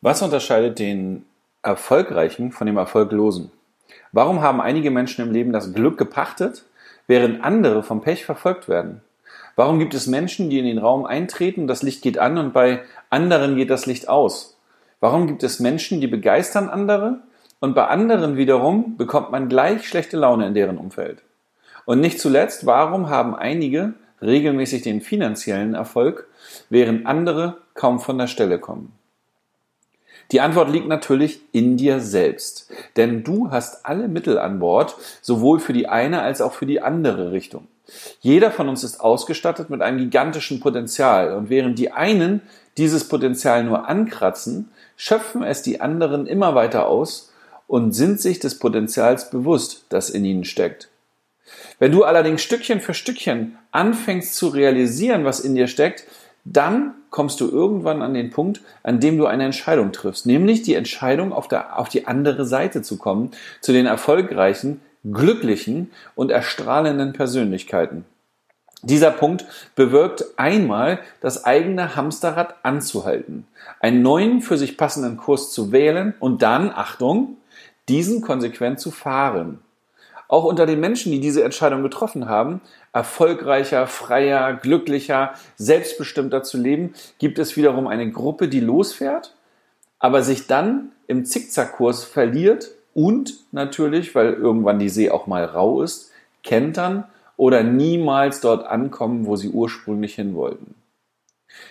Was unterscheidet den Erfolgreichen von dem Erfolglosen? Warum haben einige Menschen im Leben das Glück gepachtet, während andere vom Pech verfolgt werden? Warum gibt es Menschen, die in den Raum eintreten, das Licht geht an und bei anderen geht das Licht aus? Warum gibt es Menschen, die begeistern andere und bei anderen wiederum bekommt man gleich schlechte Laune in deren Umfeld? Und nicht zuletzt, warum haben einige regelmäßig den finanziellen Erfolg, während andere kaum von der Stelle kommen? Die Antwort liegt natürlich in dir selbst. Denn du hast alle Mittel an Bord, sowohl für die eine als auch für die andere Richtung. Jeder von uns ist ausgestattet mit einem gigantischen Potenzial. Und während die einen dieses Potenzial nur ankratzen, schöpfen es die anderen immer weiter aus und sind sich des Potenzials bewusst, das in ihnen steckt. Wenn du allerdings Stückchen für Stückchen anfängst zu realisieren, was in dir steckt, dann kommst du irgendwann an den Punkt, an dem du eine Entscheidung triffst, nämlich die Entscheidung, auf, der, auf die andere Seite zu kommen, zu den erfolgreichen, glücklichen und erstrahlenden Persönlichkeiten. Dieser Punkt bewirkt einmal, das eigene Hamsterrad anzuhalten, einen neuen für sich passenden Kurs zu wählen und dann, Achtung, diesen konsequent zu fahren. Auch unter den Menschen, die diese Entscheidung getroffen haben, erfolgreicher, freier, glücklicher, selbstbestimmter zu leben, gibt es wiederum eine Gruppe, die losfährt, aber sich dann im Zickzackkurs verliert und natürlich, weil irgendwann die See auch mal rau ist, kentern oder niemals dort ankommen, wo sie ursprünglich hin wollten.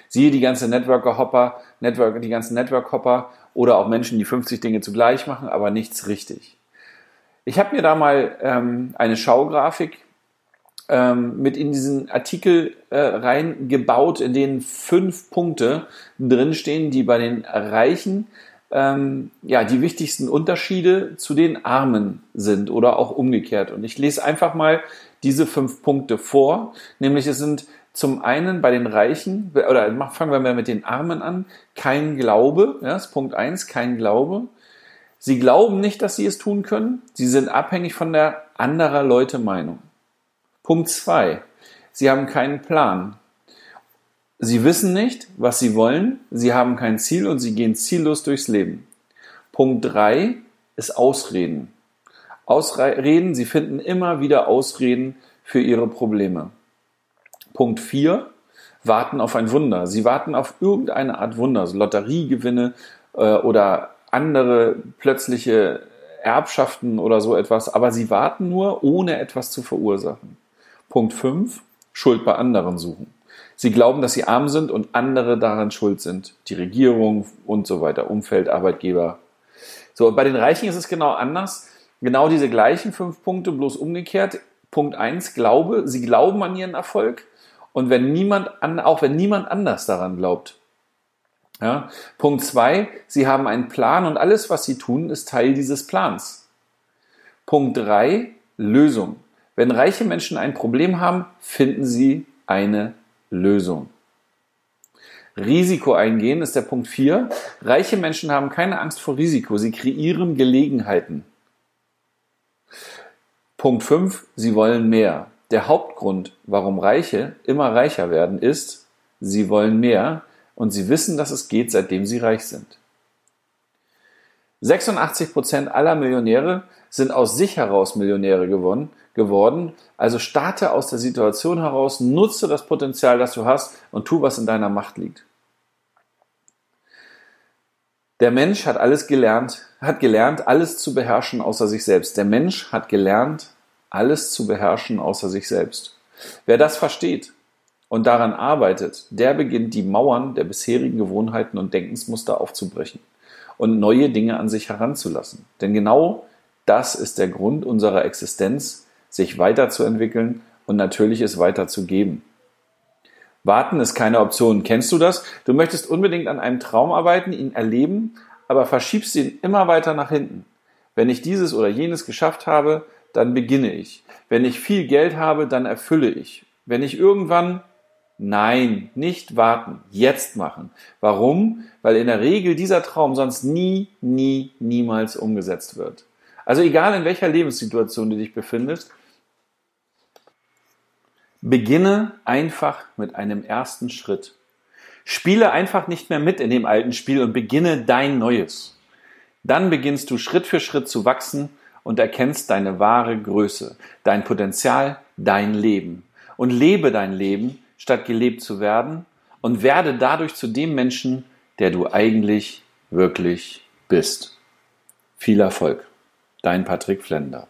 Siehe die ganze Networker-Hopper, Network, die ganzen Network-Hopper oder auch Menschen, die 50 Dinge zugleich machen, aber nichts richtig. Ich habe mir da mal ähm, eine Schaugrafik ähm, mit in diesen Artikel äh, reingebaut, in denen fünf Punkte drinstehen, die bei den Reichen ähm, ja die wichtigsten Unterschiede zu den Armen sind oder auch umgekehrt. Und ich lese einfach mal diese fünf Punkte vor, nämlich es sind zum einen bei den Reichen, oder fangen wir mal mit den Armen an, kein Glaube, ja, das ist Punkt eins, kein Glaube. Sie glauben nicht, dass sie es tun können. Sie sind abhängig von der anderer Leute Meinung. Punkt zwei: Sie haben keinen Plan. Sie wissen nicht, was sie wollen. Sie haben kein Ziel und sie gehen ziellos durchs Leben. Punkt drei ist Ausreden. Ausreden, sie finden immer wieder Ausreden für ihre Probleme. Punkt vier warten auf ein Wunder. Sie warten auf irgendeine Art Wunder, also Lotteriegewinne äh, oder andere plötzliche Erbschaften oder so etwas, aber sie warten nur, ohne etwas zu verursachen. Punkt 5, Schuld bei anderen suchen. Sie glauben, dass sie arm sind und andere daran schuld sind. Die Regierung und so weiter, Umfeld, Arbeitgeber. So, bei den Reichen ist es genau anders. Genau diese gleichen fünf Punkte, bloß umgekehrt. Punkt 1, Glaube. Sie glauben an ihren Erfolg. Und wenn niemand an, auch wenn niemand anders daran glaubt, ja? Punkt zwei, sie haben einen Plan und alles, was sie tun, ist Teil dieses Plans. Punkt drei, Lösung. Wenn reiche Menschen ein Problem haben, finden sie eine Lösung. Risiko eingehen ist der Punkt vier. Reiche Menschen haben keine Angst vor Risiko. Sie kreieren Gelegenheiten. Punkt fünf: Sie wollen mehr. Der Hauptgrund, warum Reiche immer reicher werden, ist, sie wollen mehr, und sie wissen, dass es geht, seitdem sie reich sind. 86 Prozent aller Millionäre sind aus sich heraus Millionäre gewonnen, geworden. Also starte aus der Situation heraus, nutze das Potenzial, das du hast und tu, was in deiner Macht liegt. Der Mensch hat alles gelernt, hat gelernt, alles zu beherrschen außer sich selbst. Der Mensch hat gelernt, alles zu beherrschen außer sich selbst. Wer das versteht, und daran arbeitet, der beginnt die Mauern der bisherigen Gewohnheiten und Denkensmuster aufzubrechen und neue Dinge an sich heranzulassen. Denn genau das ist der Grund unserer Existenz, sich weiterzuentwickeln und natürlich es weiterzugeben. Warten ist keine Option. Kennst du das? Du möchtest unbedingt an einem Traum arbeiten, ihn erleben, aber verschiebst ihn immer weiter nach hinten. Wenn ich dieses oder jenes geschafft habe, dann beginne ich. Wenn ich viel Geld habe, dann erfülle ich. Wenn ich irgendwann Nein, nicht warten, jetzt machen. Warum? Weil in der Regel dieser Traum sonst nie, nie, niemals umgesetzt wird. Also egal in welcher Lebenssituation du dich befindest, beginne einfach mit einem ersten Schritt. Spiele einfach nicht mehr mit in dem alten Spiel und beginne dein neues. Dann beginnst du Schritt für Schritt zu wachsen und erkennst deine wahre Größe, dein Potenzial, dein Leben. Und lebe dein Leben, statt gelebt zu werden und werde dadurch zu dem Menschen, der du eigentlich wirklich bist. Viel Erfolg. Dein Patrick Flender.